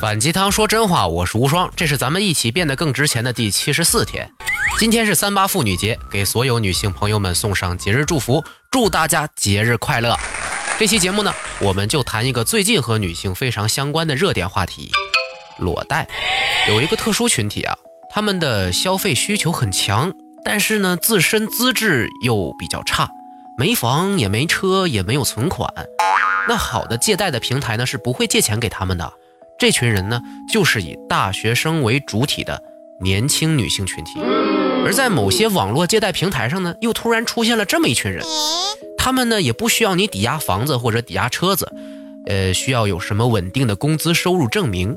反鸡汤说真话，我是无双，这是咱们一起变得更值钱的第七十四天。今天是三八妇女节，给所有女性朋友们送上节日祝福，祝大家节日快乐。这期节目呢，我们就谈一个最近和女性非常相关的热点话题——裸贷。有一个特殊群体啊，他们的消费需求很强，但是呢，自身资质又比较差，没房也没车也没有存款。那好的借贷的平台呢，是不会借钱给他们的。这群人呢，就是以大学生为主体的年轻女性群体。而在某些网络借贷平台上呢，又突然出现了这么一群人，他们呢也不需要你抵押房子或者抵押车子，呃，需要有什么稳定的工资收入证明，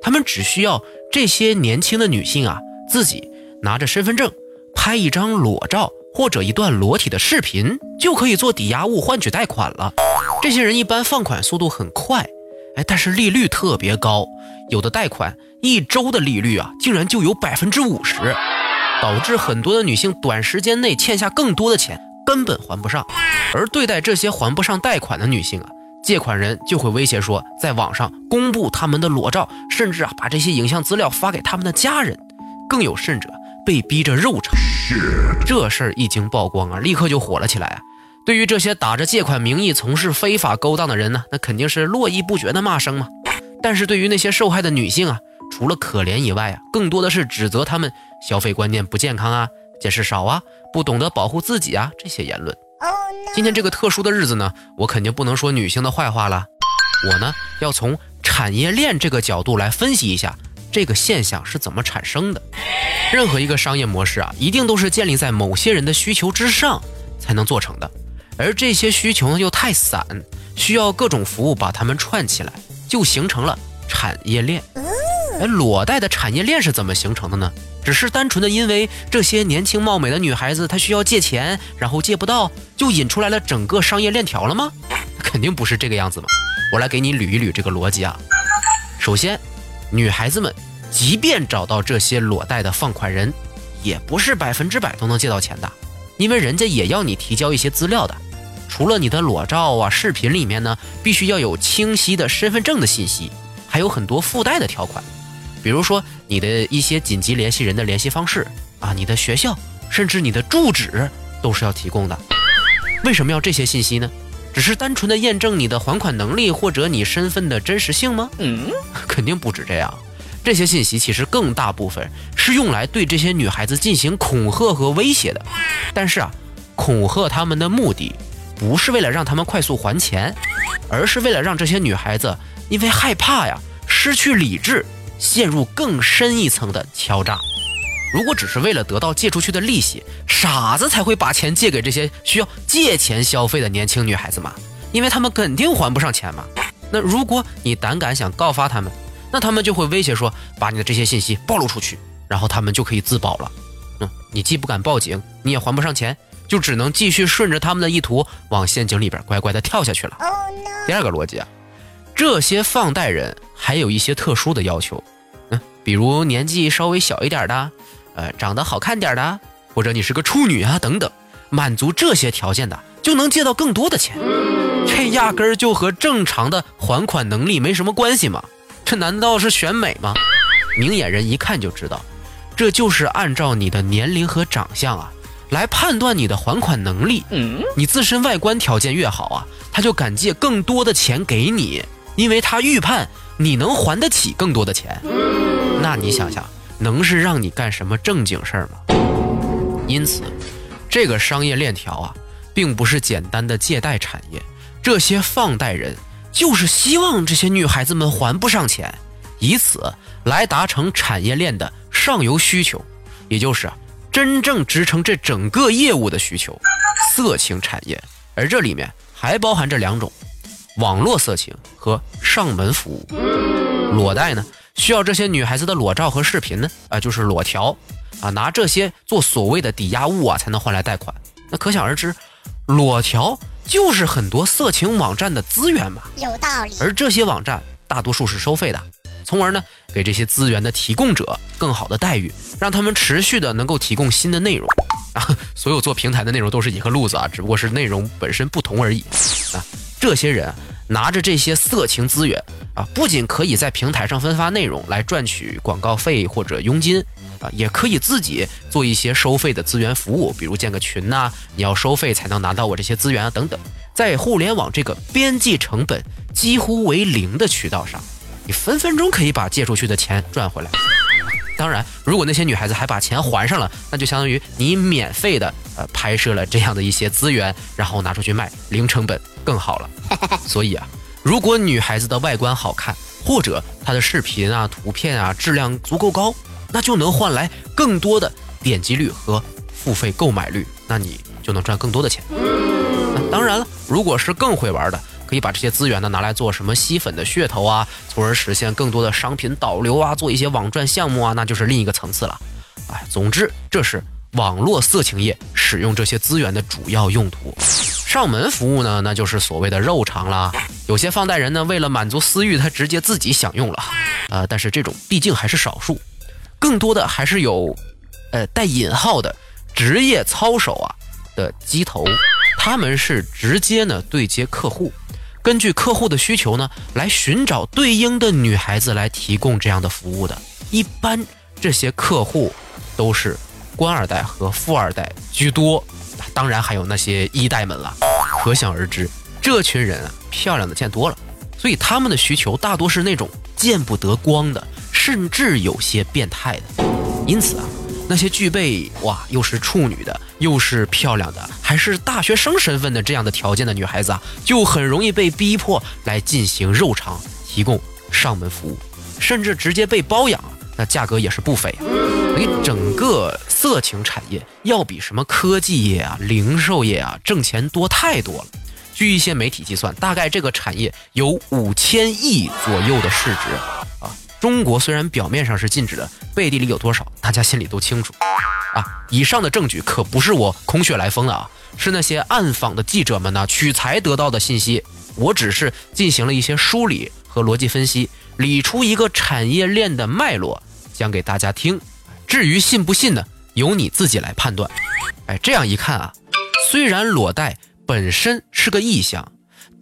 他们只需要这些年轻的女性啊，自己拿着身份证拍一张裸照或者一段裸体的视频，就可以做抵押物换取贷款了。这些人一般放款速度很快。哎，但是利率特别高，有的贷款一周的利率啊，竟然就有百分之五十，导致很多的女性短时间内欠下更多的钱，根本还不上。而对待这些还不上贷款的女性啊，借款人就会威胁说，在网上公布他们的裸照，甚至啊把这些影像资料发给他们的家人，更有甚者被逼着肉偿。这事儿一经曝光啊，立刻就火了起来啊。对于这些打着借款名义从事非法勾当的人呢，那肯定是络绎不绝的骂声嘛。但是对于那些受害的女性啊，除了可怜以外啊，更多的是指责他们消费观念不健康啊，见识少啊，不懂得保护自己啊这些言论。今天这个特殊的日子呢，我肯定不能说女性的坏话了。我呢，要从产业链这个角度来分析一下这个现象是怎么产生的。任何一个商业模式啊，一定都是建立在某些人的需求之上才能做成的。而这些需求呢又太散，需要各种服务把它们串起来，就形成了产业链。哎，裸贷的产业链是怎么形成的呢？只是单纯的因为这些年轻貌美的女孩子她需要借钱，然后借不到，就引出来了整个商业链条了吗？肯定不是这个样子嘛！我来给你捋一捋这个逻辑啊。首先，女孩子们即便找到这些裸贷的放款人，也不是百分之百都能借到钱的。因为人家也要你提交一些资料的，除了你的裸照啊、视频里面呢，必须要有清晰的身份证的信息，还有很多附带的条款，比如说你的一些紧急联系人的联系方式啊、你的学校，甚至你的住址都是要提供的。为什么要这些信息呢？只是单纯的验证你的还款能力或者你身份的真实性吗？嗯，肯定不止这样。这些信息其实更大部分是用来对这些女孩子进行恐吓和威胁的，但是啊，恐吓他们的目的不是为了让他们快速还钱，而是为了让这些女孩子因为害怕呀失去理智，陷入更深一层的敲诈。如果只是为了得到借出去的利息，傻子才会把钱借给这些需要借钱消费的年轻女孩子嘛，因为他们肯定还不上钱嘛。那如果你胆敢想告发他们，那他们就会威胁说，把你的这些信息暴露出去，然后他们就可以自保了。嗯，你既不敢报警，你也还不上钱，就只能继续顺着他们的意图往陷阱里边乖乖的跳下去了。第二个逻辑啊，这些放贷人还有一些特殊的要求，嗯，比如年纪稍微小一点的，呃，长得好看点的，或者你是个处女啊等等，满足这些条件的就能借到更多的钱。这压根儿就和正常的还款能力没什么关系嘛。这难道是选美吗？明眼人一看就知道，这就是按照你的年龄和长相啊，来判断你的还款能力。嗯，你自身外观条件越好啊，他就敢借更多的钱给你，因为他预判你能还得起更多的钱。那你想想，能是让你干什么正经事儿吗？因此，这个商业链条啊，并不是简单的借贷产业，这些放贷人。就是希望这些女孩子们还不上钱，以此来达成产业链的上游需求，也就是真正支撑这整个业务的需求——色情产业。而这里面还包含这两种：网络色情和上门服务。裸贷呢，需要这些女孩子的裸照和视频呢，啊，就是裸条，啊，拿这些做所谓的抵押物啊，才能换来贷款。那可想而知，裸条。就是很多色情网站的资源嘛，有道理。而这些网站大多数是收费的，从而呢给这些资源的提供者更好的待遇，让他们持续的能够提供新的内容啊。所有做平台的内容都是一个路子啊，只不过是内容本身不同而已啊。这些人拿着这些色情资源啊，不仅可以在平台上分发内容来赚取广告费或者佣金啊，也可以自己做一些收费的资源服务，比如建个群呐，你要收费才能拿到我这些资源啊等等。在互联网这个边际成本几乎为零的渠道上，你分分钟可以把借出去的钱赚回来。当然，如果那些女孩子还把钱还上了，那就相当于你免费的呃拍摄了这样的一些资源，然后拿出去卖，零成本更好了。所以啊，如果女孩子的外观好看，或者她的视频啊、图片啊质量足够高，那就能换来更多的点击率和付费购买率，那你就能赚更多的钱。当然了，如果是更会玩的。可以把这些资源呢拿来做什么吸粉的噱头啊，从而实现更多的商品导流啊，做一些网赚项目啊，那就是另一个层次了。哎，总之这是网络色情业使用这些资源的主要用途。上门服务呢，那就是所谓的肉偿啦。有些放贷人呢，为了满足私欲，他直接自己享用了。呃，但是这种毕竟还是少数，更多的还是有，呃，带引号的职业操守啊的机头，他们是直接呢对接客户。根据客户的需求呢，来寻找对应的女孩子来提供这样的服务的。一般这些客户都是官二代和富二代居多，当然还有那些一代们了。可想而知，这群人啊，漂亮的见多了，所以他们的需求大多是那种见不得光的，甚至有些变态的。因此啊。那些具备哇，又是处女的，又是漂亮的，还是大学生身份的这样的条件的女孩子啊，就很容易被逼迫来进行肉偿，提供上门服务，甚至直接被包养，那价格也是不菲啊。所以整个色情产业要比什么科技业啊、零售业啊挣钱多太多了。据一些媒体计算，大概这个产业有五千亿左右的市值。中国虽然表面上是禁止的，背地里有多少，大家心里都清楚。啊，以上的证据可不是我空穴来风的啊，是那些暗访的记者们呢取材得到的信息。我只是进行了一些梳理和逻辑分析，理出一个产业链的脉络，讲给大家听。至于信不信呢，由你自己来判断。哎，这样一看啊，虽然裸贷本身是个意向。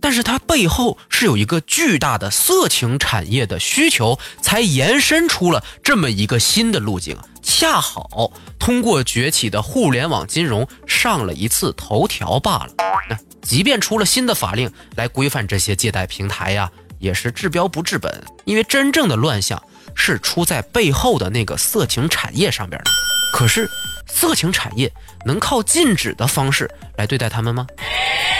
但是它背后是有一个巨大的色情产业的需求，才延伸出了这么一个新的路径。恰好通过崛起的互联网金融上了一次头条罢了。那即便出了新的法令来规范这些借贷平台呀，也是治标不治本。因为真正的乱象是出在背后的那个色情产业上边的。可是，色情产业能靠禁止的方式来对待他们吗？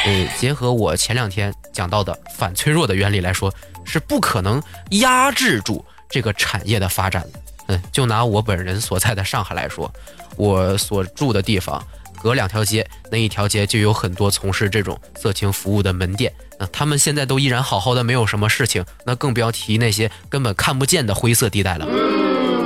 呃，结合我前两天讲到的反脆弱的原理来说，是不可能压制住这个产业的发展。嗯，就拿我本人所在的上海来说，我所住的地方隔两条街，那一条街就有很多从事这种色情服务的门店。那他们现在都依然好好的，没有什么事情，那更不要提那些根本看不见的灰色地带了。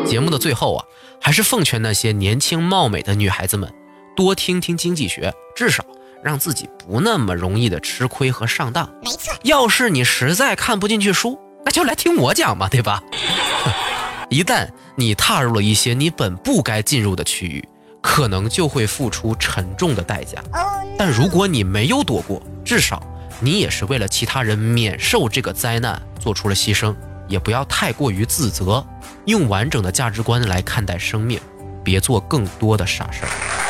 节目的最后啊，还是奉劝那些年轻貌美的女孩子们，多听听经济学，至少。让自己不那么容易的吃亏和上当。没错，要是你实在看不进去书，那就来听我讲嘛，对吧？一旦你踏入了一些你本不该进入的区域，可能就会付出沉重的代价。但如果你没有躲过，至少你也是为了其他人免受这个灾难做出了牺牲。也不要太过于自责，用完整的价值观来看待生命，别做更多的傻事儿。